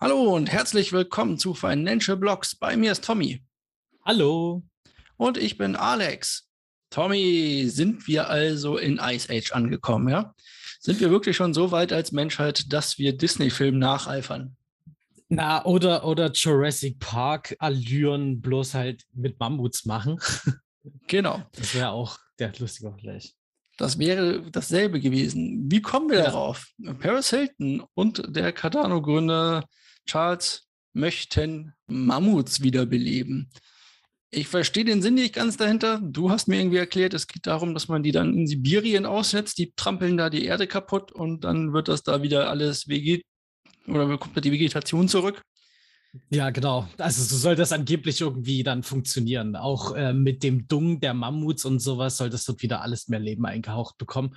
Hallo und herzlich willkommen zu Financial Blocks. Bei mir ist Tommy. Hallo. Und ich bin Alex. Tommy, sind wir also in Ice Age angekommen, ja? Sind wir wirklich schon so weit als Menschheit, dass wir Disney-Filmen nacheifern? Na, oder, oder Jurassic Park Allüren bloß halt mit Mammuts machen. Genau. Das wäre auch der lustige Vergleich. Das wäre dasselbe gewesen. Wie kommen wir Ja. darauf? Paris Hilton und der Cardano-Gründer Charles möchten Mammuts wiederbeleben. Ich verstehe den Sinn nicht ganz dahinter. Du hast mir irgendwie erklärt, es geht darum, dass man die dann in Sibirien aussetzt, die trampeln da die Erde kaputt und dann wird das da wieder alles veget oder kommt da die Vegetation zurück. Ja, genau. Also so soll das angeblich irgendwie dann funktionieren. Auch äh, mit dem Dung der Mammuts und sowas soll das dort wieder alles mehr Leben eingehaucht bekommen.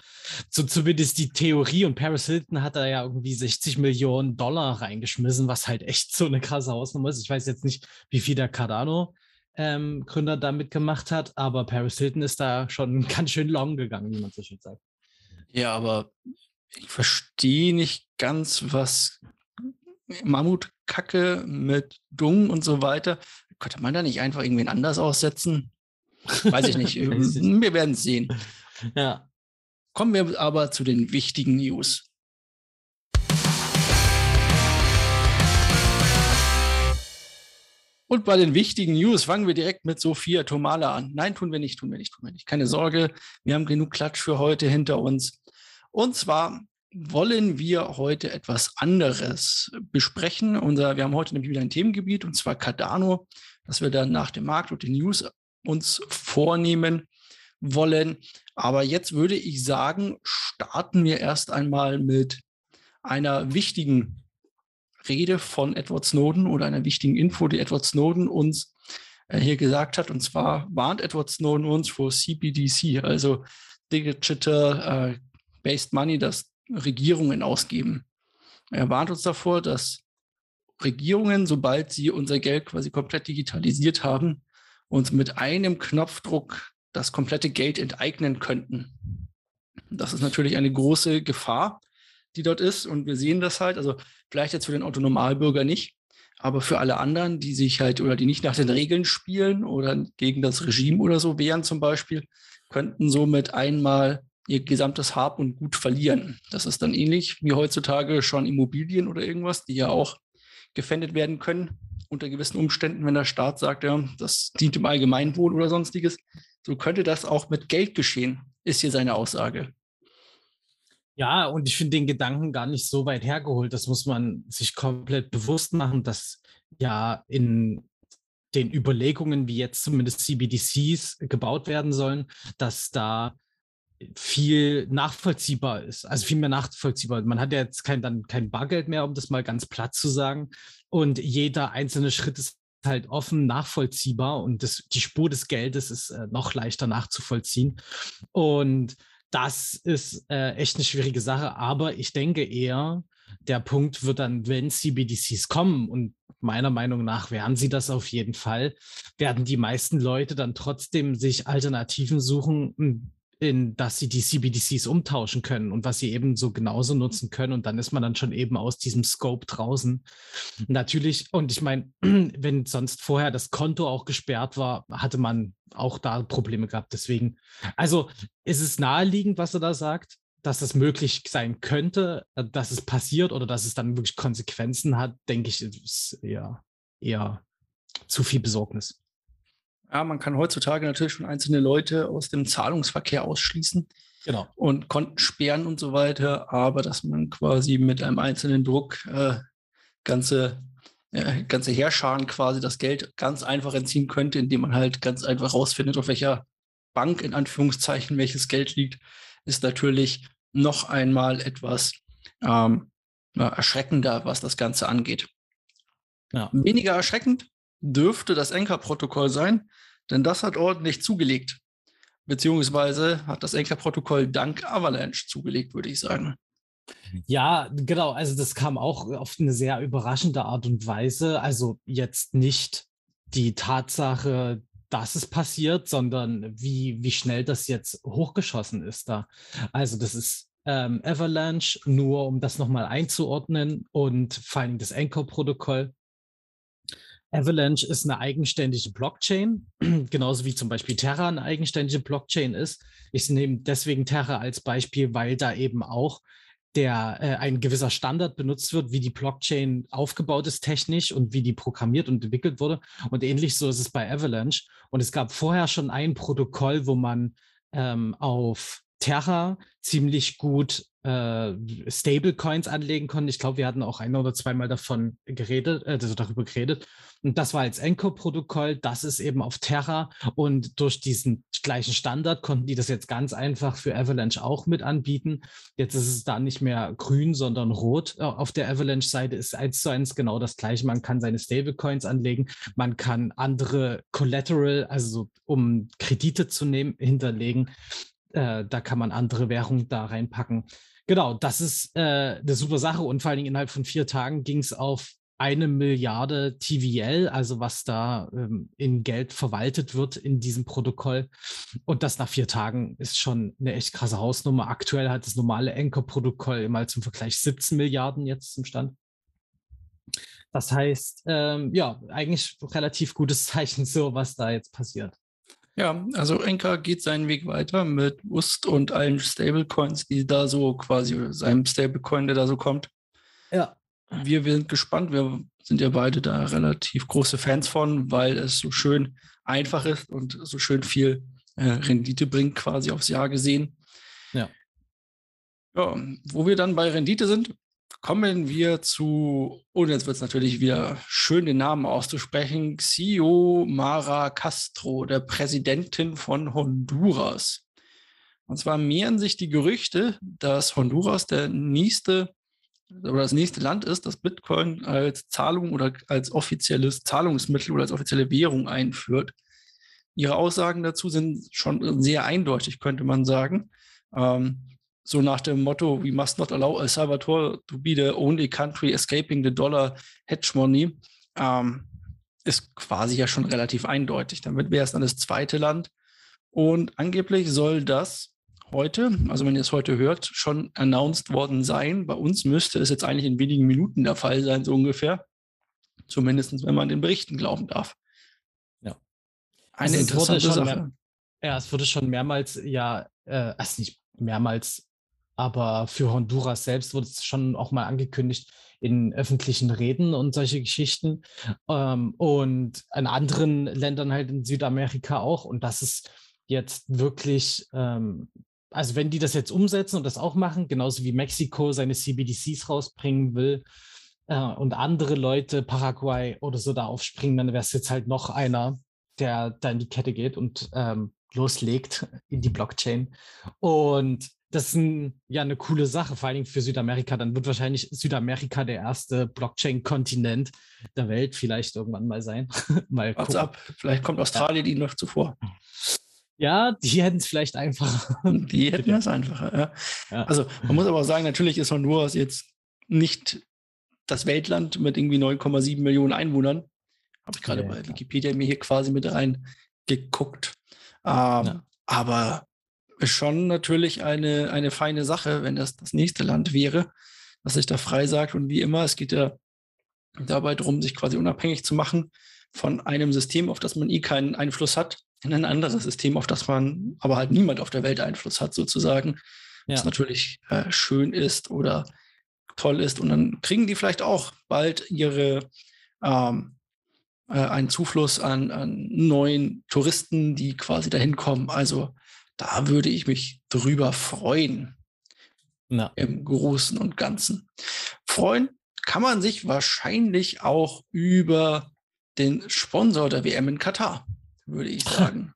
So zumindest die Theorie. Und Paris Hilton hat da ja irgendwie 60 Millionen Dollar reingeschmissen, was halt echt so eine krasse Hausnummer ist. Ich weiß jetzt nicht, wie viel der Cardano ähm, Gründer da mitgemacht hat, aber Paris Hilton ist da schon ganz schön long gegangen, wie man so schön sagt. Ja, aber ich verstehe nicht ganz, was Mammutkacke mit Dung und so weiter. Könnte man da nicht einfach irgendwen anders aussetzen? Weiß ich nicht. Wir werden es sehen. Ja. Kommen wir aber zu den wichtigen News. Und bei den wichtigen News fangen wir direkt mit Sophia Tomala an. Nein, tun wir nicht, tun wir nicht, tun wir nicht. Keine Sorge, wir haben genug Klatsch für heute hinter uns. Und zwar wollen wir heute etwas anderes besprechen. Unser, wir haben heute nämlich wieder ein Themengebiet, und zwar Cardano, das wir dann nach dem Markt und den News uns vornehmen wollen. Aber jetzt würde ich sagen, starten wir erst einmal mit einer wichtigen Rede von Edward Snowden oder einer wichtigen Info, die Edward Snowden uns äh, hier gesagt hat. Und zwar warnt Edward Snowden uns vor CBDC, also Digital äh, Based Money, das Regierungen ausgeben. Er warnt uns davor, dass Regierungen, sobald sie unser Geld quasi komplett digitalisiert haben, uns mit einem Knopfdruck das komplette Geld enteignen könnten. Das ist natürlich eine große Gefahr, die dort ist. Und wir sehen das halt, also vielleicht jetzt für den Autonomalbürger nicht, aber für alle anderen, die sich halt oder die nicht nach den Regeln spielen oder gegen das Regime oder so wehren zum Beispiel, könnten somit einmal ihr gesamtes Hab und Gut verlieren. Das ist dann ähnlich wie heutzutage schon Immobilien oder irgendwas, die ja auch gefändet werden können unter gewissen Umständen, wenn der Staat sagt, ja, das dient dem Allgemeinwohl oder sonstiges. So könnte das auch mit Geld geschehen, ist hier seine Aussage. Ja, und ich finde den Gedanken gar nicht so weit hergeholt. Das muss man sich komplett bewusst machen, dass ja in den Überlegungen, wie jetzt zumindest CBDCs gebaut werden sollen, dass da viel nachvollziehbar ist, also viel mehr nachvollziehbar. Man hat ja jetzt kein, dann kein Bargeld mehr, um das mal ganz platt zu sagen. Und jeder einzelne Schritt ist halt offen nachvollziehbar und das, die Spur des Geldes ist äh, noch leichter nachzuvollziehen. Und das ist äh, echt eine schwierige Sache, aber ich denke eher, der Punkt wird dann, wenn CBDCs kommen und meiner Meinung nach werden sie das auf jeden Fall, werden die meisten Leute dann trotzdem sich Alternativen suchen, in dass sie die CBDCs umtauschen können und was sie eben so genauso nutzen können. Und dann ist man dann schon eben aus diesem Scope draußen. Natürlich, und ich meine, wenn sonst vorher das Konto auch gesperrt war, hatte man auch da Probleme gehabt. Deswegen, also ist es naheliegend, was er da sagt, dass es möglich sein könnte, äh, dass es passiert oder dass es dann wirklich Konsequenzen hat, denke ich, ist eher, eher zu viel Besorgnis. Ja, man kann heutzutage natürlich schon einzelne Leute aus dem Zahlungsverkehr ausschließen Genau. und Konten sperren und so weiter, aber dass man quasi mit einem einzelnen Druck äh, ganze, äh, ganze Heerscharen quasi das Geld ganz einfach entziehen könnte, indem man halt ganz einfach rausfindet, auf welcher Bank in Anführungszeichen welches Geld liegt, ist natürlich noch einmal etwas ähm, erschreckender, was das Ganze angeht. Ja. Weniger erschreckend dürfte das Anchor-Protokoll sein, denn das hat ordentlich zugelegt. Beziehungsweise hat das Anchor-Protokoll dank Avalanche zugelegt, würde ich sagen. Ja, genau. Also das kam auch auf eine sehr überraschende Art und Weise. Also jetzt nicht die Tatsache, dass es passiert, sondern wie, wie schnell das jetzt hochgeschossen ist da. Also das ist ähm, Avalanche, nur um das nochmal einzuordnen und vor allem das Anchor-Protokoll. Avalanche ist eine eigenständige Blockchain, genauso wie zum Beispiel Terra eine eigenständige Blockchain ist. Ich nehme deswegen Terra als Beispiel, weil da eben auch der äh, ein gewisser Standard benutzt wird, wie die Blockchain aufgebaut ist technisch und wie die programmiert und entwickelt wurde. Und ähnlich so ist es bei Avalanche. Und es gab vorher schon ein Protokoll, wo man ähm, auf Terra ziemlich gut äh, Stablecoins anlegen konnte. Ich glaube, wir hatten auch ein oder zweimal davon geredet, äh, also darüber geredet. Und das war als Anchor-Protokoll. Das ist eben auf Terra. Und durch diesen gleichen Standard konnten die das jetzt ganz einfach für Avalanche auch mit anbieten. Jetzt ist es da nicht mehr grün, sondern rot. Äh, auf der Avalanche-Seite ist eins zu eins genau das gleiche. Man kann seine Stablecoins anlegen. Man kann andere Collateral, also um Kredite zu nehmen, hinterlegen. Äh, da kann man andere Währungen da reinpacken. Genau, das ist äh, eine super Sache und vor allen Dingen innerhalb von vier Tagen ging es auf eine Milliarde TVL, also was da ähm, in Geld verwaltet wird in diesem Protokoll. Und das nach vier Tagen ist schon eine echt krasse Hausnummer. Aktuell hat das normale Anchor-Protokoll mal zum Vergleich 17 Milliarden jetzt zum Stand. Das heißt, ähm, ja, eigentlich relativ gutes Zeichen, so was da jetzt passiert. Ja, also Enka geht seinen Weg weiter mit Ust und allen Stablecoins, die da so quasi, seinem Stablecoin, der da so kommt. Ja. Wir, wir sind gespannt. Wir sind ja beide da relativ große Fans von, weil es so schön einfach ist und so schön viel äh, Rendite bringt, quasi aufs Jahr gesehen. Ja. Ja, wo wir dann bei Rendite sind, Kommen wir zu, und jetzt wird es natürlich wieder schön, den Namen auszusprechen, Xiomara Castro, der Präsidentin von Honduras. Und zwar mehren sich die Gerüchte, dass Honduras der nächste oder das nächste Land ist, das Bitcoin als Zahlung oder als offizielles Zahlungsmittel oder als offizielle Währung einführt. Ihre Aussagen dazu sind schon sehr eindeutig, könnte man sagen. Ähm, so nach dem Motto, we must not allow El Salvador to be the only country escaping the dollar hedge money, ähm, ist quasi ja schon relativ eindeutig. Damit wäre es dann das zweite Land. Und angeblich soll das heute, also wenn ihr es heute hört, schon announced worden sein. Bei uns müsste es jetzt eigentlich in wenigen Minuten der Fall sein, so ungefähr. Zumindest wenn man den Berichten glauben darf. Ja. Eine also interessante Sache. Mehr, ja, es wurde schon mehrmals, ja, äh, also nicht mehrmals aber für Honduras selbst wurde es schon auch mal angekündigt in öffentlichen Reden und solche Geschichten. Ähm, und in anderen Ländern halt in Südamerika auch. Und das ist jetzt wirklich, ähm, also wenn die das jetzt umsetzen und das auch machen, genauso wie Mexiko seine CBDCs rausbringen will äh, und andere Leute, Paraguay oder so da aufspringen, dann wäre es jetzt halt noch einer, der da in die Kette geht und ähm, loslegt in die Blockchain. Und das ist ein, ja eine coole Sache, vor allen Dingen für Südamerika. Dann wird wahrscheinlich Südamerika der erste Blockchain-Kontinent der Welt vielleicht irgendwann mal sein. mal What's ab? Vielleicht kommt Australien ja. ihnen noch zuvor. Ja, die hätten es vielleicht einfacher. Die hätten es einfacher, ja. ja. Also man muss aber auch sagen, natürlich ist Honduras jetzt nicht das Weltland mit irgendwie 9,7 Millionen Einwohnern. Habe ich gerade ja, bei Wikipedia mir hier quasi mit reingeguckt. Ähm, aber schon natürlich eine, eine feine Sache, wenn das das nächste Land wäre, das sich da frei sagt. Und wie immer, es geht ja dabei darum, sich quasi unabhängig zu machen von einem System, auf das man eh keinen Einfluss hat, in ein anderes System, auf das man aber halt niemand auf der Welt Einfluss hat, sozusagen. Ja. Was natürlich äh, schön ist oder toll ist. Und dann kriegen die vielleicht auch bald ihre ähm, äh, einen Zufluss an, an neuen Touristen, die quasi dahin kommen. Also da würde ich mich drüber freuen. Na. Im Großen und Ganzen. Freuen kann man sich wahrscheinlich auch über den Sponsor der WM in Katar, würde ich sagen.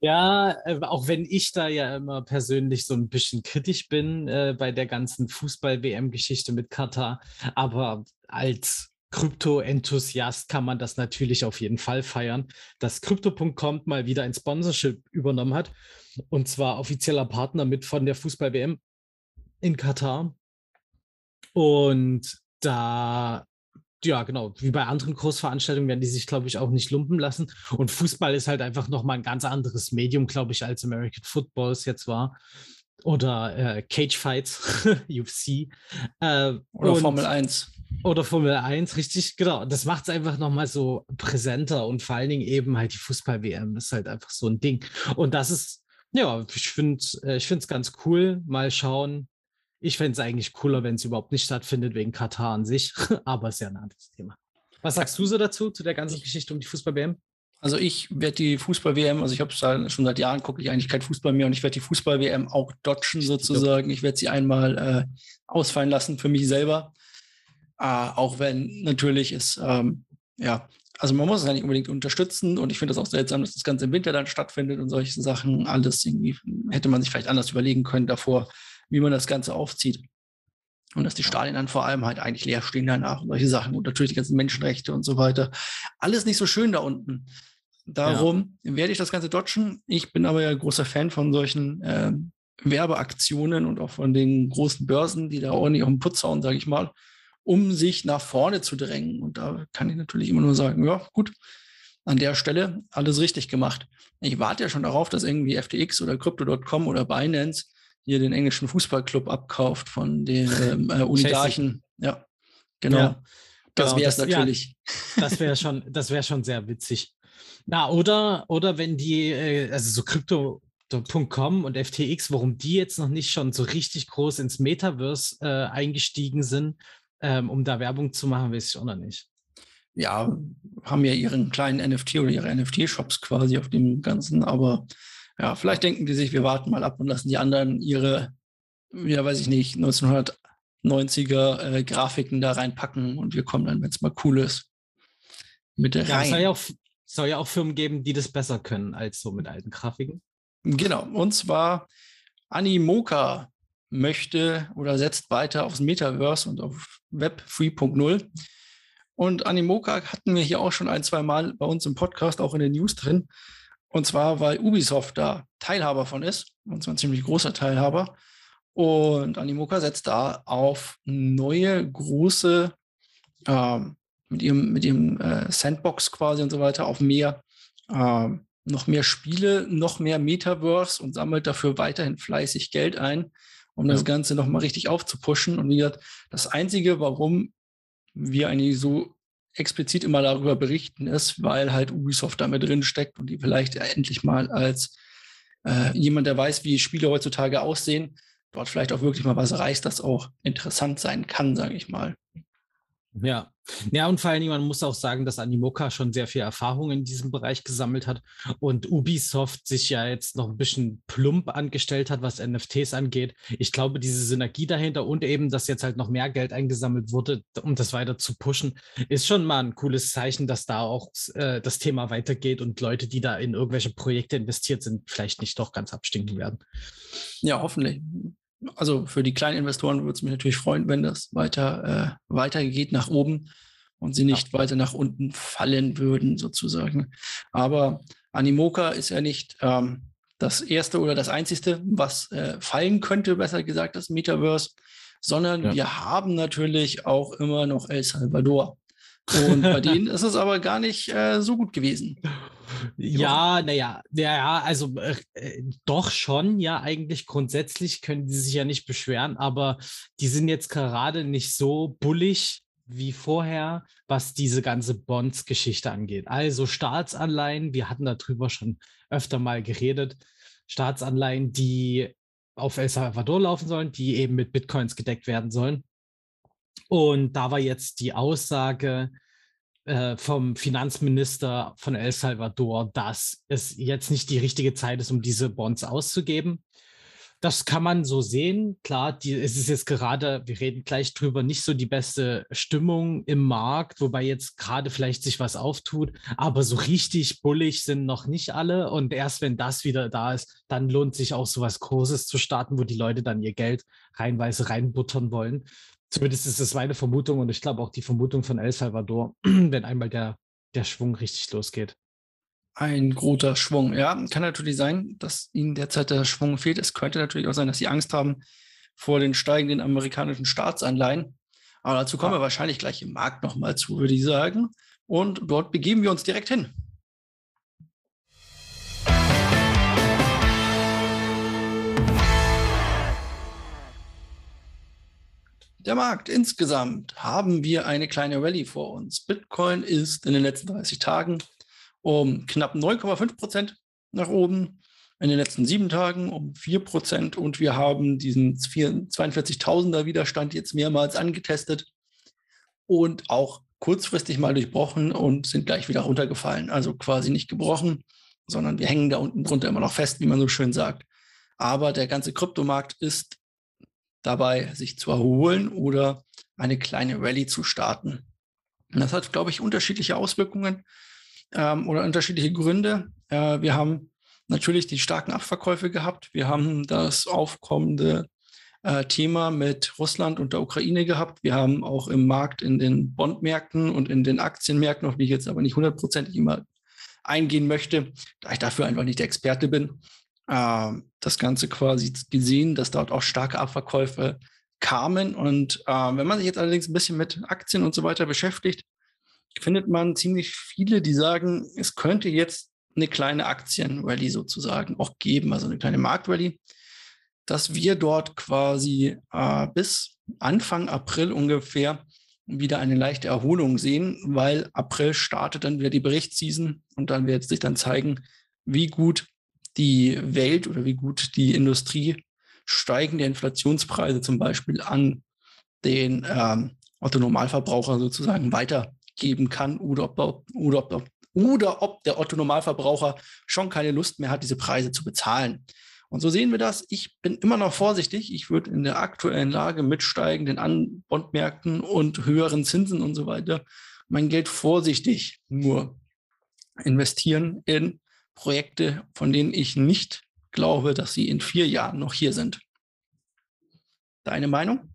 Ja, äh, auch wenn ich da ja immer persönlich so ein bisschen kritisch bin äh, bei der ganzen Fußball-WM-Geschichte mit Katar, aber als Krypto-Enthusiast kann man das natürlich auf jeden Fall feiern, dass Crypto.com mal wieder ein Sponsorship übernommen hat und zwar offizieller Partner mit von der Fußball-WM in Katar. Und da, ja, genau, wie bei anderen Großveranstaltungen werden die sich, glaube ich, auch nicht lumpen lassen. Und Fußball ist halt einfach nochmal ein ganz anderes Medium, glaube ich, als American Football es jetzt war. oder äh, Cage Fights, UFC. Äh, oder Formel 1. Oder Formel 1, richtig, genau. Das macht es einfach nochmal so präsenter und vor allen Dingen eben halt die Fußball-WM ist halt einfach so ein Ding. Und das ist, ja, ich finde es äh, ganz cool. Mal schauen. Ich fände es eigentlich cooler, wenn es überhaupt nicht stattfindet, wegen Katar an sich. Aber ist ja ein anderes Thema. Was sagst du so dazu, zu der ganzen Geschichte um die Fußball-WM? Also ich werde die Fußball-WM, also ich habe es schon seit Jahren, gucke ich eigentlich kein Fußball mehr und ich werde die Fußball-WM auch dodgen sozusagen. Ich werde sie einmal äh, ausfallen lassen für mich selber. Äh, auch wenn natürlich es, ähm, ja, also man muss es ja nicht unbedingt unterstützen und ich finde das auch seltsam, dass das Ganze im Winter dann stattfindet und solche Sachen. Alles irgendwie hätte man sich vielleicht anders überlegen können davor, wie man das Ganze aufzieht. Und dass die Stadien dann vor allem halt eigentlich leer stehen danach und solche Sachen. Und natürlich die ganzen Menschenrechte und so weiter. Alles nicht so schön da unten. Darum ja. werde ich das Ganze dodgen. Ich bin aber ja großer Fan von solchen äh, Werbeaktionen und auch von den großen Börsen, die da ordentlich auf den Putz hauen, sage ich mal, um sich nach vorne zu drängen. Und da kann ich natürlich immer nur sagen, ja, gut, an der Stelle alles richtig gemacht. Ich warte ja schon darauf, dass irgendwie FTX oder Crypto.com oder Binance hier den englischen Fußballclub abkauft von den ähm, äh, Oligarchen. ja, genau. Ja, das genau, wäre es natürlich. Ja, das wäre schon, das wäre schon sehr witzig. Na, oder, oder wenn die, äh, also so Crypto.com und FTX, warum die jetzt noch nicht schon so richtig groß ins Metaverse äh, eingestiegen sind, ähm, um da Werbung zu machen, weiß ich auch noch nicht. Ja, haben ja ihren kleinen NFT oder ihre NFT-Shops quasi auf dem Ganzen, aber ja, vielleicht denken die sich, wir warten mal ab und lassen die anderen ihre, ja, weiß ich nicht, 1990er äh, Grafiken da reinpacken und wir kommen dann, wenn es mal cool ist, mit der ja, rein. Es soll ja, auch, soll ja auch Firmen geben, die das besser können als so mit alten Grafiken. Genau, und zwar Animoca möchte oder setzt weiter aufs Metaverse und auf Web 3.0. Und Animoca hatten wir hier auch schon ein, zwei Mal bei uns im Podcast, auch in den News drin. Und zwar, weil Ubisoft da Teilhaber von ist, und zwar ein ziemlich großer Teilhaber. Und Animoca setzt da auf neue, große, ähm, mit ihrem, mit ihrem äh, Sandbox quasi und so weiter, auf mehr, ähm, noch mehr Spiele, noch mehr Metaverse und sammelt dafür weiterhin fleißig Geld ein, um ja. das Ganze nochmal richtig aufzupushen. Und wie gesagt, das Einzige, warum wir eigentlich so explizit immer darüber berichten, ist, weil halt Ubisoft damit drin steckt und die vielleicht endlich mal als äh, jemand, der weiß, wie Spiele heutzutage aussehen, dort vielleicht auch wirklich mal was reißt, das auch interessant sein kann, sage ich mal. Ja. Ja, und vor allen Dingen, man muss auch sagen, dass Animoca schon sehr viel Erfahrung in diesem Bereich gesammelt hat und Ubisoft sich ja jetzt noch ein bisschen plump angestellt hat, was NFTs angeht. Ich glaube, diese Synergie dahinter und eben, dass jetzt halt noch mehr Geld eingesammelt wurde, um das weiter zu pushen, ist schon mal ein cooles Zeichen, dass da auch äh, das Thema weitergeht und Leute, die da in irgendwelche Projekte investiert sind, vielleicht nicht doch ganz abstinken werden. Ja, hoffentlich also für die kleinen Investoren würde es mich natürlich freuen, wenn das weiter äh, weitergeht nach oben und sie nicht ja. weiter nach unten fallen würden, sozusagen. Aber Animoca ist ja nicht ähm, das erste oder das einzige, was äh, fallen könnte, besser gesagt, das Metaverse, sondern ja. wir haben natürlich auch immer noch El Salvador. Und bei denen ist es aber gar nicht äh, so gut gewesen. Ja, naja, ja, also äh, doch schon, ja, eigentlich grundsätzlich können die sich ja nicht beschweren, aber die sind jetzt gerade nicht so bullig wie vorher, was diese ganze Bonds-Geschichte angeht. Also Staatsanleihen, wir hatten darüber schon öfter mal geredet, Staatsanleihen, die auf El Salvador laufen sollen, die eben mit Bitcoins gedeckt werden sollen. Und da war jetzt die Aussage, äh, vom Finanzminister von El Salvador, dass es jetzt nicht die richtige Zeit ist, um diese Bonds auszugeben. Das kann man so sehen. Klar, die, es ist jetzt gerade, wir reden gleich drüber, nicht so die beste Stimmung im Markt, wobei jetzt gerade vielleicht sich was auftut. Aber so richtig bullig sind noch nicht alle. Und erst wenn das wieder da ist, dann lohnt sich auch so was Großes zu starten, wo die Leute dann ihr Geld reinweise reinbuttern wollen. Zumindest ist es meine Vermutung und ich glaube auch die Vermutung von El Salvador, wenn einmal der, der Schwung richtig losgeht. Ein großer Schwung. Ja, kann natürlich sein, dass ihnen derzeit der Schwung fehlt. Es könnte natürlich auch sein, dass sie Angst haben vor den steigenden amerikanischen Staatsanleihen. Aber dazu kommen ja. wir wahrscheinlich gleich im Markt nochmal zu, würde ich sagen. Und dort begeben wir uns direkt hin. Der Markt insgesamt haben wir eine kleine Rallye vor uns. Bitcoin ist in den letzten 30 Tagen um knapp 9,5 Prozent nach oben, in den letzten sieben Tagen um 4 Prozent und wir haben diesen 42.000er Widerstand jetzt mehrmals angetestet und auch kurzfristig mal durchbrochen und sind gleich wieder runtergefallen. Also quasi nicht gebrochen, sondern wir hängen da unten drunter immer noch fest, wie man so schön sagt. Aber der ganze Kryptomarkt ist dabei, sich zu erholen oder eine kleine Rallye zu starten. Und das hat, glaube ich, unterschiedliche Auswirkungen ähm, oder unterschiedliche Gründe. Äh, wir haben natürlich die starken Abverkäufe gehabt. Wir haben das aufkommende äh, Thema mit Russland und der Ukraine gehabt. Wir haben auch im Markt in den Bondmärkten und in den Aktienmärkten, auf die ich jetzt aber nicht hundertprozentig immer eingehen möchte, da ich dafür einfach nicht der Experte bin, äh, das Ganze quasi gesehen, dass dort auch starke Abverkäufe kamen. Und äh, wenn man sich jetzt allerdings ein bisschen mit Aktien und so weiter beschäftigt, findet man ziemlich viele, die sagen, es könnte jetzt eine kleine Aktienrallye sozusagen auch geben, also eine kleine Marktrallye, dass wir dort quasi äh, bis Anfang April ungefähr wieder eine leichte Erholung sehen, weil April startet dann wieder die Berichtsseason und dann wird sich dann zeigen, wie gut die Welt oder wie gut die Industrie steigende Inflationspreise zum Beispiel an den ähm, Otto-Normalverbraucher sozusagen weitergeben kann oder ob, oder, ob, oder ob der Otto-Normalverbraucher schon keine Lust mehr hat, diese Preise zu bezahlen. Und so sehen wir das. Ich bin immer noch vorsichtig. Ich würde in der aktuellen Lage mit steigenden Bondmärkten und höheren Zinsen und so weiter mein Geld vorsichtig nur investieren in Projekte, von denen ich nicht glaube, dass sie in vier Jahren noch hier sind. Deine Meinung?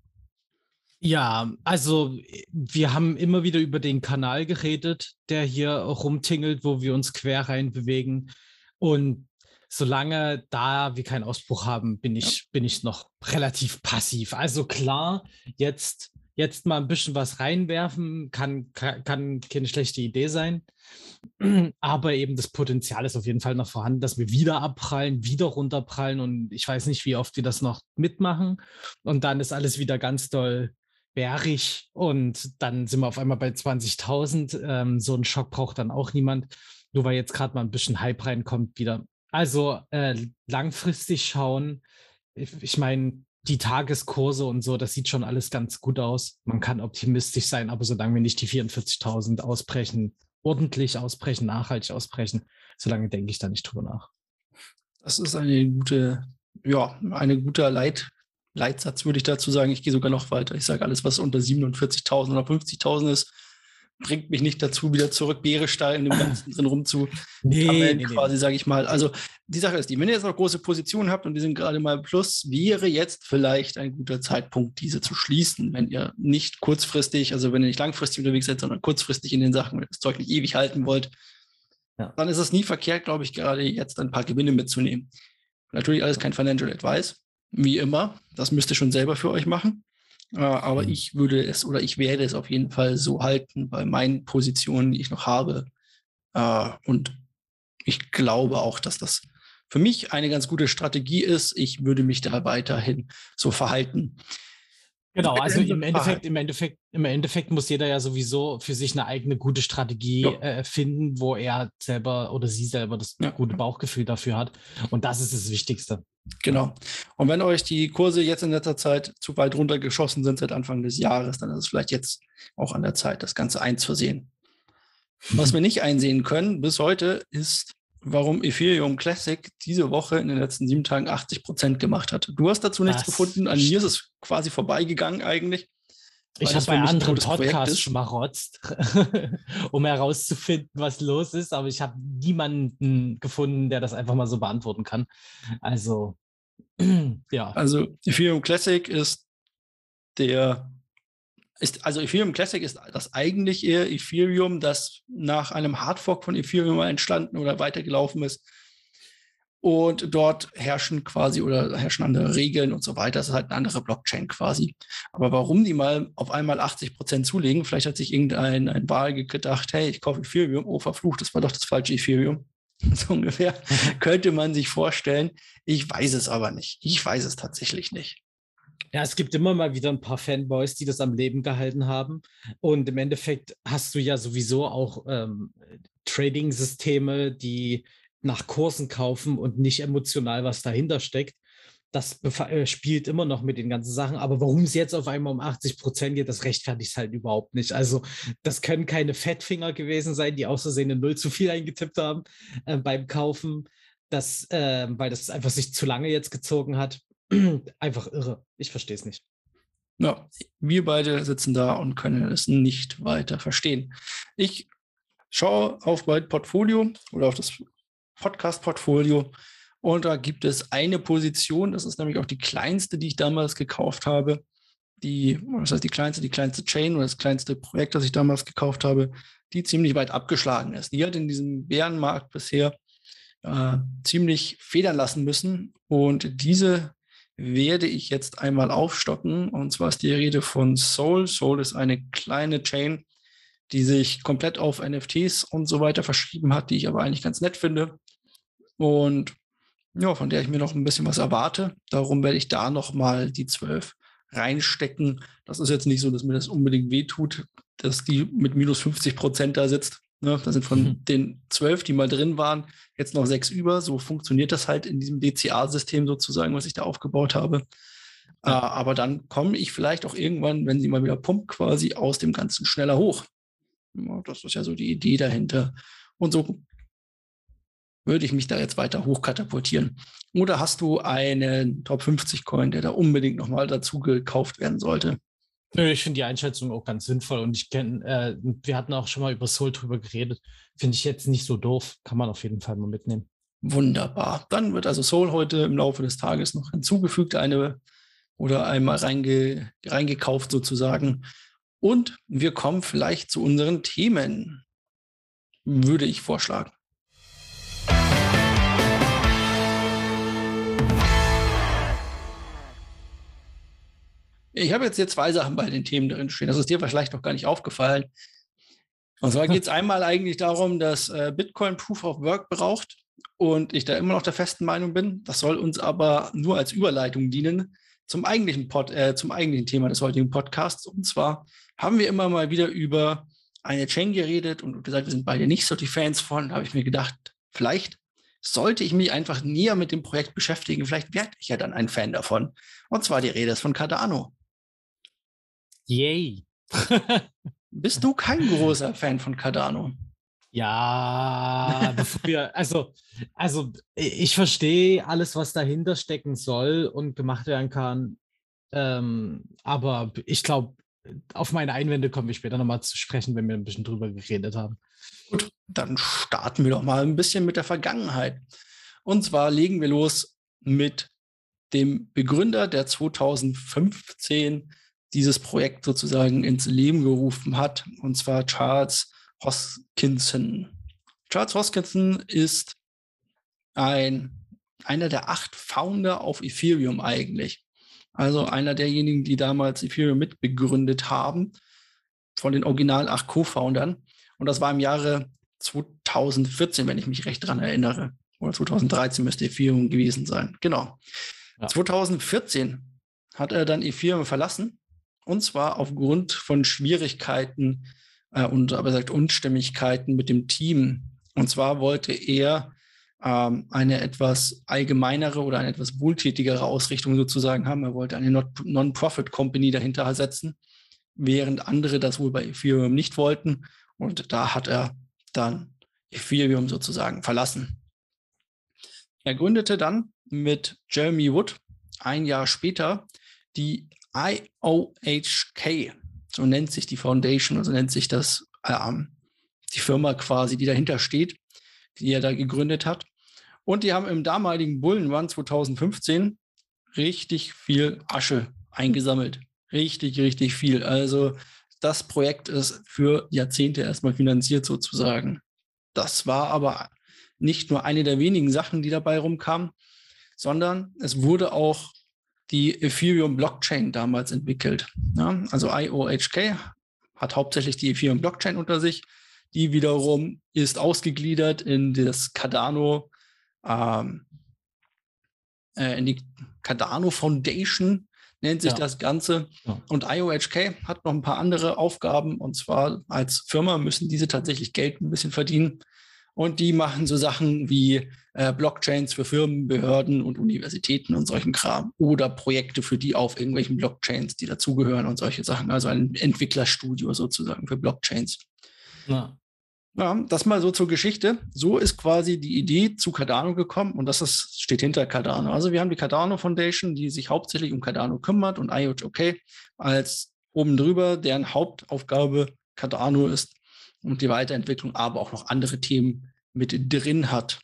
Ja, also wir haben immer wieder über den Kanal geredet, der hier rumtingelt, wo wir uns quer rein bewegen. Und solange da wir keinen Ausbruch haben, bin ich, ja. bin ich noch relativ passiv. Also klar, jetzt, jetzt mal ein bisschen was reinwerfen, kann, kann, kann keine schlechte Idee sein. Aber eben das Potenzial ist auf jeden Fall noch vorhanden, dass wir wieder abprallen, wieder runterprallen und ich weiß nicht, wie oft wir das noch mitmachen. Und dann ist alles wieder ganz doll bärig und dann sind wir auf einmal bei 20.000. Ähm, so ein Schock braucht dann auch niemand. Nur weil jetzt gerade mal ein bisschen Hype reinkommt, wieder. Also äh, langfristig schauen. Ich, ich meine, die Tageskurse und so, das sieht schon alles ganz gut aus. Man kann optimistisch sein, aber solange wir nicht die 44.000 ausbrechen, ordentlich ausbrechen, nachhaltig ausbrechen, solange denke ich da nicht drüber nach. Das ist eine gute, ja, eine guter Leit, Leitsatz, würde ich dazu sagen. Ich gehe sogar noch weiter. Ich sage, alles, was unter 47.000 oder 50.000 ist, bringt mich nicht dazu, wieder zurück Bärestall in dem Ganzen drin rumzu. Nee, nee, quasi, sage ich mal. Also die Sache ist die, wenn ihr jetzt noch große Positionen habt und die sind gerade mal plus, wäre jetzt vielleicht ein guter Zeitpunkt, diese zu schließen, wenn ihr nicht kurzfristig, also wenn ihr nicht langfristig unterwegs seid, sondern kurzfristig in den Sachen, wenn ihr das Zeug nicht ewig halten wollt, ja. dann ist es nie verkehrt, glaube ich, gerade jetzt ein paar Gewinne mitzunehmen. Natürlich alles kein Financial Advice, wie immer. Das müsst ihr schon selber für euch machen. Äh, aber mhm. ich würde es oder ich werde es auf jeden Fall so halten bei meinen Positionen, die ich noch habe. Äh, und ich glaube auch, dass das für mich eine ganz gute Strategie ist. Ich würde mich da weiterhin so verhalten. Genau, also im Endeffekt, im Endeffekt, im Endeffekt muss jeder ja sowieso für sich eine eigene gute Strategie ja. äh, finden, wo er selber oder sie selber das ja. gute Bauchgefühl dafür hat. Und das ist das Wichtigste. Genau. Und wenn euch die Kurse jetzt in letzter Zeit zu weit runtergeschossen sind seit Anfang des Jahres, dann ist es vielleicht jetzt auch an der Zeit, das Ganze einzusehen. Was wir nicht einsehen können bis heute ist warum Ethereum Classic diese Woche in den letzten sieben Tagen 80 Prozent gemacht hat. Du hast dazu nichts das gefunden. An mir ist es quasi vorbeigegangen eigentlich. Ich habe bei anderen Podcasts schmarotzt, um herauszufinden, was los ist, aber ich habe niemanden gefunden, der das einfach mal so beantworten kann. Also, ja. Also, Ethereum Classic ist der ist, also Ethereum Classic ist das eigentliche Ethereum, das nach einem Hardfork von Ethereum entstanden oder weitergelaufen ist. Und dort herrschen quasi oder herrschen andere Regeln und so weiter. Das ist halt eine andere Blockchain quasi. Aber warum die mal auf einmal 80 Prozent zulegen? Vielleicht hat sich irgendein ein Wahl gedacht, hey, ich kaufe Ethereum, oh verflucht, das war doch das falsche Ethereum. So ungefähr könnte man sich vorstellen. Ich weiß es aber nicht. Ich weiß es tatsächlich nicht. Ja, es gibt immer mal wieder ein paar Fanboys, die das am Leben gehalten haben. Und im Endeffekt hast du ja sowieso auch ähm, Trading-Systeme, die nach Kursen kaufen und nicht emotional was dahinter steckt. Das äh, spielt immer noch mit den ganzen Sachen. Aber warum es jetzt auf einmal um 80 Prozent geht, das rechtfertigt es halt überhaupt nicht. Also, das können keine Fettfinger gewesen sein, die außersehen eine Null zu viel eingetippt haben äh, beim Kaufen. Das, äh, weil das einfach sich zu lange jetzt gezogen hat. einfach irre. Ich verstehe es nicht. Ja, wir beide sitzen da und können es nicht weiter verstehen. Ich schaue auf mein Portfolio oder auf das Podcast-Portfolio und da gibt es eine Position, das ist nämlich auch die kleinste, die ich damals gekauft habe. Die, was heißt die kleinste, die kleinste Chain oder das kleinste Projekt, das ich damals gekauft habe, die ziemlich weit abgeschlagen ist. Die hat in diesem Bärenmarkt bisher äh, ziemlich federn lassen müssen. Und diese werde ich jetzt einmal aufstocken. Und zwar ist die Rede von Soul. Soul ist eine kleine Chain, die sich komplett auf NFTs und so weiter verschrieben hat, die ich aber eigentlich ganz nett finde. Und ja, von der ich mir noch ein bisschen was erwarte. Darum werde ich da nochmal die 12 reinstecken. Das ist jetzt nicht so, dass mir das unbedingt wehtut, dass die mit minus 50 Prozent da sitzt. Ne, da sind von mhm. den zwölf, die mal drin waren, jetzt noch sechs über. So funktioniert das halt in diesem DCA-System sozusagen, was ich da aufgebaut habe. Ja. Äh, aber dann komme ich vielleicht auch irgendwann, wenn sie mal wieder pumpt, quasi aus dem Ganzen schneller hoch. Ja, das ist ja so die Idee dahinter. Und so würde ich mich da jetzt weiter hochkatapultieren. Oder hast du einen Top 50 Coin, der da unbedingt nochmal dazu gekauft werden sollte? Ich finde die Einschätzung auch ganz sinnvoll und ich kenne, äh, wir hatten auch schon mal über Soul drüber geredet. Finde ich jetzt nicht so doof, kann man auf jeden Fall mal mitnehmen. Wunderbar. Dann wird also Soul heute im Laufe des Tages noch hinzugefügt, eine oder einmal reinge, reingekauft sozusagen. Und wir kommen vielleicht zu unseren Themen, würde ich vorschlagen. Ich habe jetzt hier zwei Sachen bei den Themen drin stehen. Das ist dir vielleicht noch gar nicht aufgefallen. Und zwar geht es einmal eigentlich darum, dass äh, Bitcoin Proof of Work braucht und ich da immer noch der festen Meinung bin. Das soll uns aber nur als Überleitung dienen zum eigentlichen, Pod, äh, zum eigentlichen Thema des heutigen Podcasts. Und zwar haben wir immer mal wieder über eine Chain geredet und gesagt, wir sind beide nicht so die Fans von. Da habe ich mir gedacht, vielleicht sollte ich mich einfach näher mit dem Projekt beschäftigen. Vielleicht werde ich ja dann ein Fan davon. Und zwar die Rede ist von Cardano. Yay. Bist du kein großer Fan von Cardano? Ja, wir, also, also ich verstehe alles, was dahinter stecken soll und gemacht werden kann. Ähm, aber ich glaube, auf meine Einwände kommen wir später nochmal zu sprechen, wenn wir ein bisschen drüber geredet haben. Gut, dann starten wir doch mal ein bisschen mit der Vergangenheit. Und zwar legen wir los mit dem Begründer, der 2015 dieses Projekt sozusagen ins Leben gerufen hat, und zwar Charles Hoskinson. Charles Hoskinson ist ein, einer der acht Founder auf Ethereum eigentlich. Also einer derjenigen, die damals Ethereum mitbegründet haben, von den original acht Co-Foundern. Und das war im Jahre 2014, wenn ich mich recht daran erinnere. Oder 2013 müsste Ethereum gewesen sein. Genau. Ja. 2014 hat er dann Ethereum verlassen und zwar aufgrund von Schwierigkeiten äh, und aber sagt Unstimmigkeiten mit dem Team. Und zwar wollte er ähm, eine etwas allgemeinere oder eine etwas wohltätigere Ausrichtung sozusagen haben. Er wollte eine Non-Profit-Company dahinter setzen, während andere das wohl bei Ethereum nicht wollten. Und da hat er dann Ethereum sozusagen verlassen. Er gründete dann mit Jeremy Wood ein Jahr später die IOHK, so nennt sich die Foundation, also nennt sich das ähm, die Firma quasi, die dahinter steht, die er da gegründet hat. Und die haben im damaligen Bullenrun 2015 richtig viel Asche eingesammelt. Richtig, richtig viel. Also das Projekt ist für Jahrzehnte erstmal finanziert sozusagen. Das war aber nicht nur eine der wenigen Sachen, die dabei rumkamen, sondern es wurde auch die Ethereum Blockchain damals entwickelt. Ja, also IOHK hat hauptsächlich die Ethereum Blockchain unter sich. Die wiederum ist ausgegliedert in das Cardano, ähm, äh, in die Cardano Foundation. nennt sich ja. das Ganze. Ja. Und IOHK hat noch ein paar andere Aufgaben. Und zwar als Firma müssen diese tatsächlich Geld ein bisschen verdienen. Und die machen so Sachen wie äh, Blockchains für Firmen, Behörden und Universitäten und solchen Kram oder Projekte für die auf irgendwelchen Blockchains, die dazugehören und solche Sachen. Also ein Entwicklerstudio sozusagen für Blockchains. Ja. Ja, das mal so zur Geschichte. So ist quasi die Idee zu Cardano gekommen und das ist, steht hinter Cardano. Also wir haben die Cardano Foundation, die sich hauptsächlich um Cardano kümmert und IOHK als oben drüber, deren Hauptaufgabe Cardano ist und die Weiterentwicklung, aber auch noch andere Themen mit drin hat.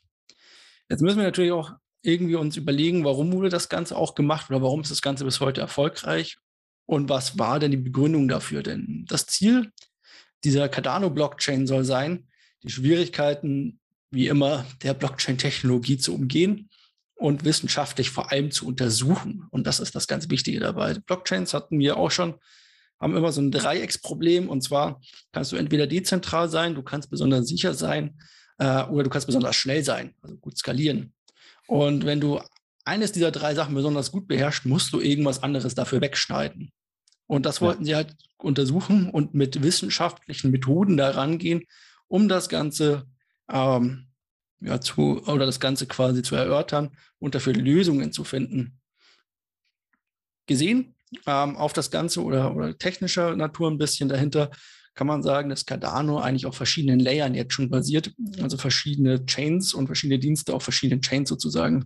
Jetzt müssen wir natürlich auch irgendwie uns überlegen, warum wurde das Ganze auch gemacht oder warum ist das Ganze bis heute erfolgreich und was war denn die Begründung dafür? Denn das Ziel dieser Cardano-Blockchain soll sein, die Schwierigkeiten, wie immer, der Blockchain-Technologie zu umgehen und wissenschaftlich vor allem zu untersuchen. Und das ist das ganz Wichtige dabei. Blockchains hatten wir auch schon, haben immer so ein Dreiecksproblem. Und zwar kannst du entweder dezentral sein, du kannst besonders sicher sein äh, oder du kannst besonders schnell sein, also gut skalieren. Und wenn du eines dieser drei Sachen besonders gut beherrschst, musst du irgendwas anderes dafür wegschneiden. Und das wollten ja. sie halt untersuchen und mit wissenschaftlichen Methoden daran gehen, um das Ganze ähm, ja, zu, oder das Ganze quasi zu erörtern und dafür Lösungen zu finden. Gesehen ähm, auf das Ganze oder, oder technischer Natur ein bisschen dahinter, kann man sagen, dass Cardano eigentlich auf verschiedenen Layern jetzt schon basiert, also verschiedene Chains und verschiedene Dienste auf verschiedenen Chains sozusagen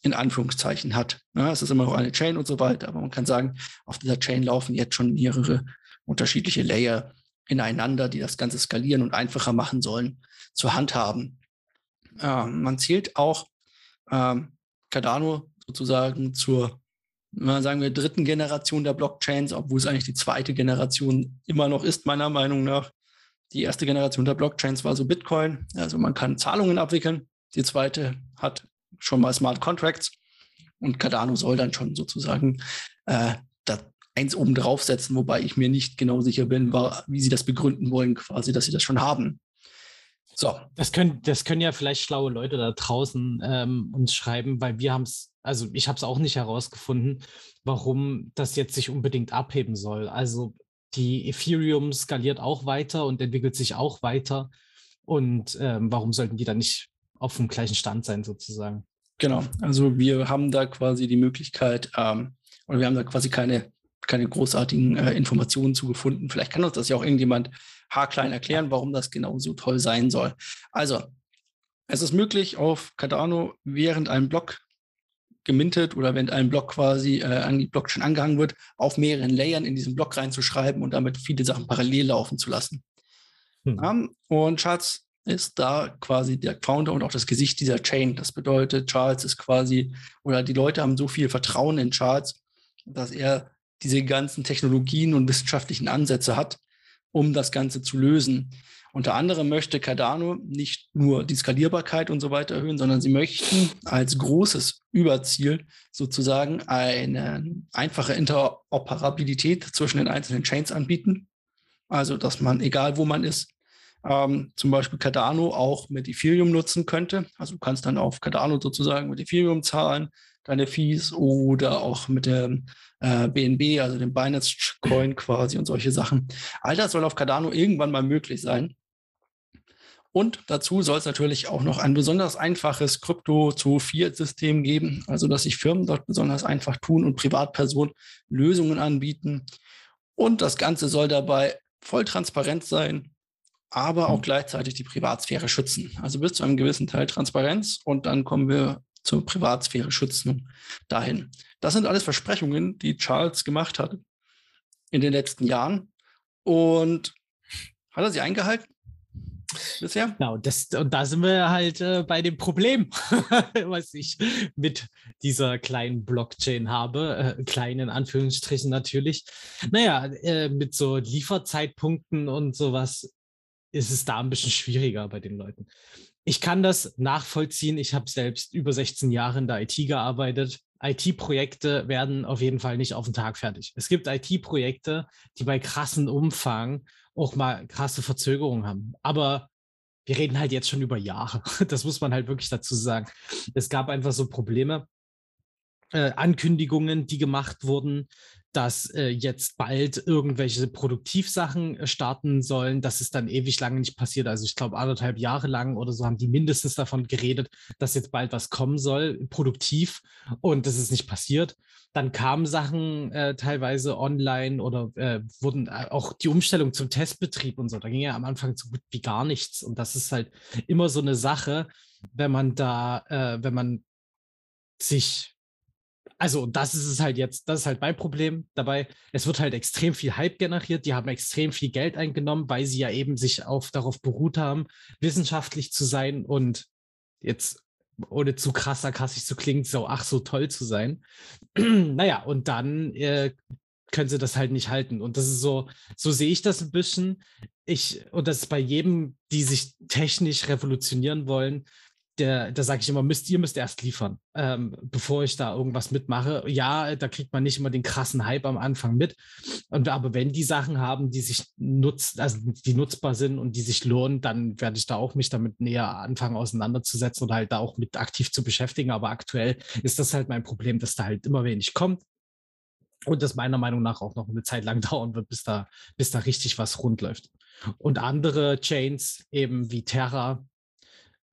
in Anführungszeichen hat. Ja, es ist immer noch eine Chain und so weiter, aber man kann sagen, auf dieser Chain laufen jetzt schon mehrere unterschiedliche Layer ineinander, die das Ganze skalieren und einfacher machen sollen, zu handhaben. Ähm, man zählt auch ähm, Cardano sozusagen zur, sagen wir, dritten Generation der Blockchains, obwohl es eigentlich die zweite Generation immer noch ist, meiner Meinung nach. Die erste Generation der Blockchains war so Bitcoin, also man kann Zahlungen abwickeln. Die zweite hat schon mal Smart Contracts und Cardano soll dann schon sozusagen äh, da eins oben draufsetzen, wobei ich mir nicht genau sicher bin, war, wie sie das begründen wollen, quasi, dass sie das schon haben. So. Das können, das können ja vielleicht schlaue Leute da draußen ähm, uns schreiben, weil wir haben es, also ich habe es auch nicht herausgefunden, warum das jetzt sich unbedingt abheben soll. Also die Ethereum skaliert auch weiter und entwickelt sich auch weiter. Und ähm, warum sollten die dann nicht auf dem gleichen Stand sein, sozusagen? Genau, also wir haben da quasi die Möglichkeit, ähm, oder wir haben da quasi keine, keine großartigen äh, Informationen zu gefunden. Vielleicht kann uns das ja auch irgendjemand haarklein erklären, warum das genau so toll sein soll. Also, es ist möglich, auf Cardano während ein Block gemintet oder wenn ein Block quasi äh, an die Blockchain angehangen wird, auf mehreren Layern in diesen Block reinzuschreiben und damit viele Sachen parallel laufen zu lassen. Hm. Ja, und Charts ist da quasi der Founder und auch das Gesicht dieser Chain. Das bedeutet, Charles ist quasi, oder die Leute haben so viel Vertrauen in Charles, dass er diese ganzen Technologien und wissenschaftlichen Ansätze hat, um das Ganze zu lösen. Unter anderem möchte Cardano nicht nur die Skalierbarkeit und so weiter erhöhen, sondern sie möchten als großes Überziel sozusagen eine einfache Interoperabilität zwischen den einzelnen Chains anbieten. Also, dass man, egal wo man ist, ähm, zum Beispiel Cardano auch mit Ethereum nutzen könnte. Also du kannst dann auf Cardano sozusagen mit Ethereum zahlen, deine Fees oder auch mit dem äh, BNB, also dem Binance Coin quasi und solche Sachen. All das soll auf Cardano irgendwann mal möglich sein. Und dazu soll es natürlich auch noch ein besonders einfaches Krypto zu Fiat-System geben, also dass sich Firmen dort besonders einfach tun und Privatpersonen Lösungen anbieten. Und das Ganze soll dabei voll transparent sein, aber auch hm. gleichzeitig die Privatsphäre schützen. Also bis zu einem gewissen Teil Transparenz und dann kommen wir zur Privatsphäre schützen dahin. Das sind alles Versprechungen, die Charles gemacht hat in den letzten Jahren. Und hat er sie eingehalten? Bisher? Genau, das, und da sind wir halt äh, bei dem Problem, was ich mit dieser kleinen Blockchain habe. Äh, kleinen in Anführungsstrichen natürlich. Naja, äh, mit so Lieferzeitpunkten und sowas ist es da ein bisschen schwieriger bei den Leuten. Ich kann das nachvollziehen. Ich habe selbst über 16 Jahre in der IT gearbeitet. IT-Projekte werden auf jeden Fall nicht auf den Tag fertig. Es gibt IT-Projekte, die bei krassen Umfang auch mal krasse Verzögerungen haben. Aber wir reden halt jetzt schon über Jahre. Das muss man halt wirklich dazu sagen. Es gab einfach so Probleme. äh, Ankündigungen, die gemacht wurden, dass äh, jetzt bald irgendwelche Produktivsachen äh, starten sollen. Das ist dann ewig lange nicht passiert. Also ich glaube, anderthalb Jahre lang oder so haben die mindestens davon geredet, dass jetzt bald was kommen soll, produktiv. Und das ist nicht passiert. Dann kamen Sachen äh, teilweise online oder äh, wurden äh, auch die Umstellung zum Testbetrieb und so. Da ging ja am Anfang so gut wie gar nichts. Und das ist halt immer so eine Sache, wenn man da, äh, wenn man sich also das ist es halt jetzt, das ist halt mein Problem dabei. Es wird halt extrem viel Hype generiert, die haben extrem viel Geld eingenommen, weil sie ja eben sich auf darauf beruht haben, wissenschaftlich zu sein und jetzt ohne zu krass sarkastisch zu klingen, so ach so toll zu sein. naja, und dann äh, können sie das halt nicht halten. Und das ist so, so sehe ich das ein bisschen. Ich, und das ist bei jedem, die sich technisch revolutionieren wollen, der, da sage ich immer, müsst, ihr müsst erst liefern, ähm, bevor ich da irgendwas mitmache. Ja, da kriegt man nicht immer den krassen Hype am Anfang mit. Und aber wenn die Sachen haben, die sich nutzt, also die nutzbar sind und die sich lohnen, dann werde ich da auch mich damit näher anfangen auseinanderzusetzen oder halt da auch mit aktiv zu beschäftigen. Aber aktuell ist das halt mein Problem, dass da halt immer wenig kommt. Und das meiner Meinung nach auch noch eine Zeit lang dauern wird, bis da, bis da richtig was rund läuft. Und andere Chains, eben wie Terra,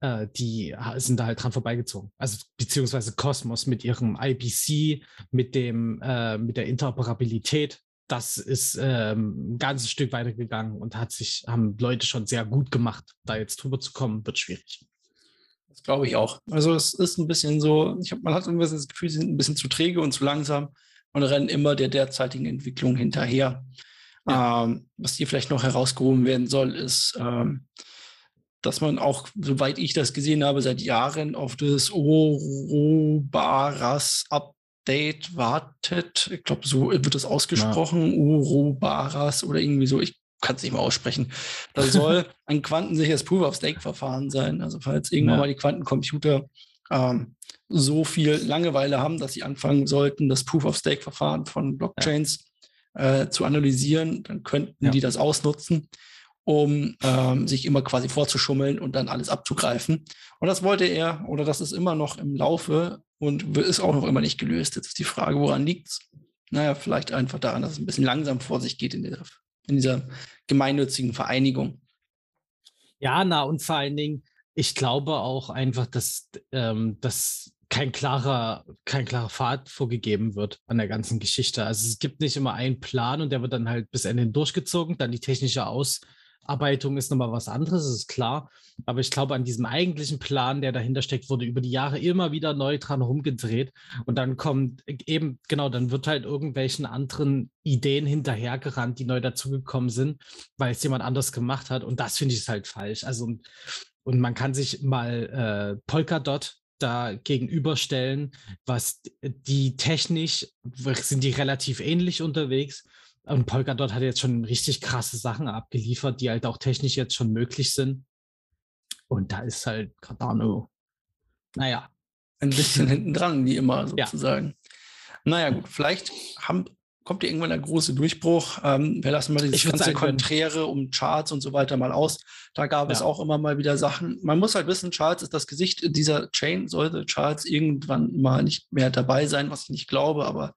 äh, die sind da halt dran vorbeigezogen. Also beziehungsweise Cosmos mit ihrem IBC, mit dem, äh, mit der Interoperabilität, das ist ähm, ein ganzes Stück weitergegangen und hat sich, haben Leute schon sehr gut gemacht. Da jetzt drüber zu kommen, wird schwierig. Das glaube ich auch. Also es ist ein bisschen so, ich hab, man hat irgendwie das Gefühl, sie sind ein bisschen zu träge und zu langsam und rennen immer der derzeitigen Entwicklung hinterher. Ja. Ähm, was hier vielleicht noch herausgehoben werden soll, ist, ähm, dass man auch, soweit ich das gesehen habe, seit Jahren auf das Orobaras Update wartet. Ich glaube, so wird das ausgesprochen. Ja. Orobaras oder irgendwie so. Ich kann es nicht mehr aussprechen. Das soll ein quantensicheres Proof-of-Stake-Verfahren sein. Also falls irgendwann ja. mal die Quantencomputer ähm, so viel Langeweile haben, dass sie anfangen sollten, das Proof-of-Stake-Verfahren von Blockchains ja. äh, zu analysieren, dann könnten die das ausnutzen um ähm, sich immer quasi vorzuschummeln und dann alles abzugreifen. Und das wollte er, oder das ist immer noch im Laufe und ist auch noch immer nicht gelöst. Jetzt ist die Frage, woran liegt es? Naja, vielleicht einfach daran, dass es ein bisschen langsam vor sich geht in dieser, in dieser gemeinnützigen Vereinigung. Ja, na, und vor allen Dingen, ich glaube auch einfach, dass, ähm, dass kein klarer, kein klarer Pfad vorgegeben wird an der ganzen Geschichte. Also es gibt nicht immer einen Plan und der wird dann halt bis Ende durchgezogen, dann die technische Aus, Arbeitung ist nochmal was anderes, ist klar. Aber ich glaube, an diesem eigentlichen Plan, der dahinter steckt, wurde über die Jahre immer wieder neu dran rumgedreht. Und dann kommt eben, genau, dann wird halt irgendwelchen anderen Ideen hinterhergerannt, die neu dazugekommen sind, weil es jemand anders gemacht hat. Und das finde ich halt falsch. Also, und man kann sich mal äh, Polkadot da gegenüberstellen, was die technisch sind die relativ ähnlich unterwegs und Polkadot hat jetzt schon richtig krasse Sachen abgeliefert, die halt auch technisch jetzt schon möglich sind. Und da ist halt Cardano, naja. Ein bisschen hinten dran, wie immer sozusagen. Ja. Naja, gut, vielleicht haben, kommt hier irgendwann der große Durchbruch. Ähm, wir lassen mal dieses ganze Konträre um Charts und so weiter mal aus. Da gab ja. es auch immer mal wieder Sachen. Man muss halt wissen, Charts ist das Gesicht dieser Chain. Sollte Charts irgendwann mal nicht mehr dabei sein, was ich nicht glaube, aber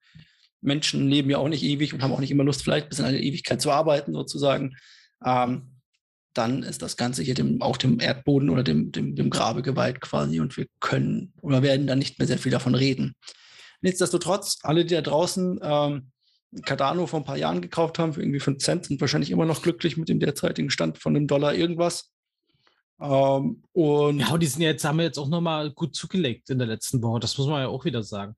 Menschen leben ja auch nicht ewig und haben auch nicht immer Lust, vielleicht bis in eine Ewigkeit zu arbeiten, sozusagen. Ähm, dann ist das Ganze hier dem, auch dem Erdboden oder dem, dem, dem Grabe geweiht quasi und wir können oder werden dann nicht mehr sehr viel davon reden. Nichtsdestotrotz, alle, die da draußen ähm, Cardano vor ein paar Jahren gekauft haben für irgendwie 5 Cent, sind wahrscheinlich immer noch glücklich mit dem derzeitigen Stand von einem Dollar irgendwas. Ähm, und ja, die sind jetzt, haben wir jetzt auch nochmal gut zugelegt in der letzten Woche. Das muss man ja auch wieder sagen.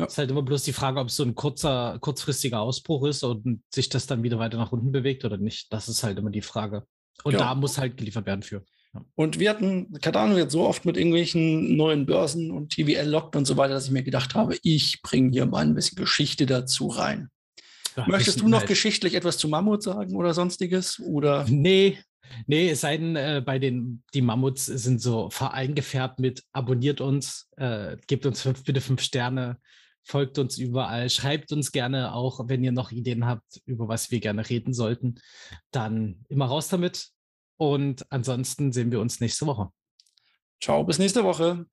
Ja. Ist halt immer bloß die Frage, ob es so ein kurzer, kurzfristiger Ausbruch ist und sich das dann wieder weiter nach unten bewegt oder nicht. Das ist halt immer die Frage. Und ja. da muss halt geliefert werden für. Ja. Und wir hatten Cardano jetzt so oft mit irgendwelchen neuen Börsen und TVL lockt und so weiter, dass ich mir gedacht habe, ich bringe hier mal ein bisschen Geschichte dazu rein. Ja, Möchtest du noch halt. geschichtlich etwas zu Mammut sagen oder sonstiges? Oder? Nee, Nee, es sei denn, äh, bei den die Mammuts sind so eingefärbt mit abonniert uns, äh, gebt uns fünf, bitte fünf Sterne, folgt uns überall, schreibt uns gerne auch, wenn ihr noch Ideen habt, über was wir gerne reden sollten. Dann immer raus damit. Und ansonsten sehen wir uns nächste Woche. Ciao, bis nächste Woche.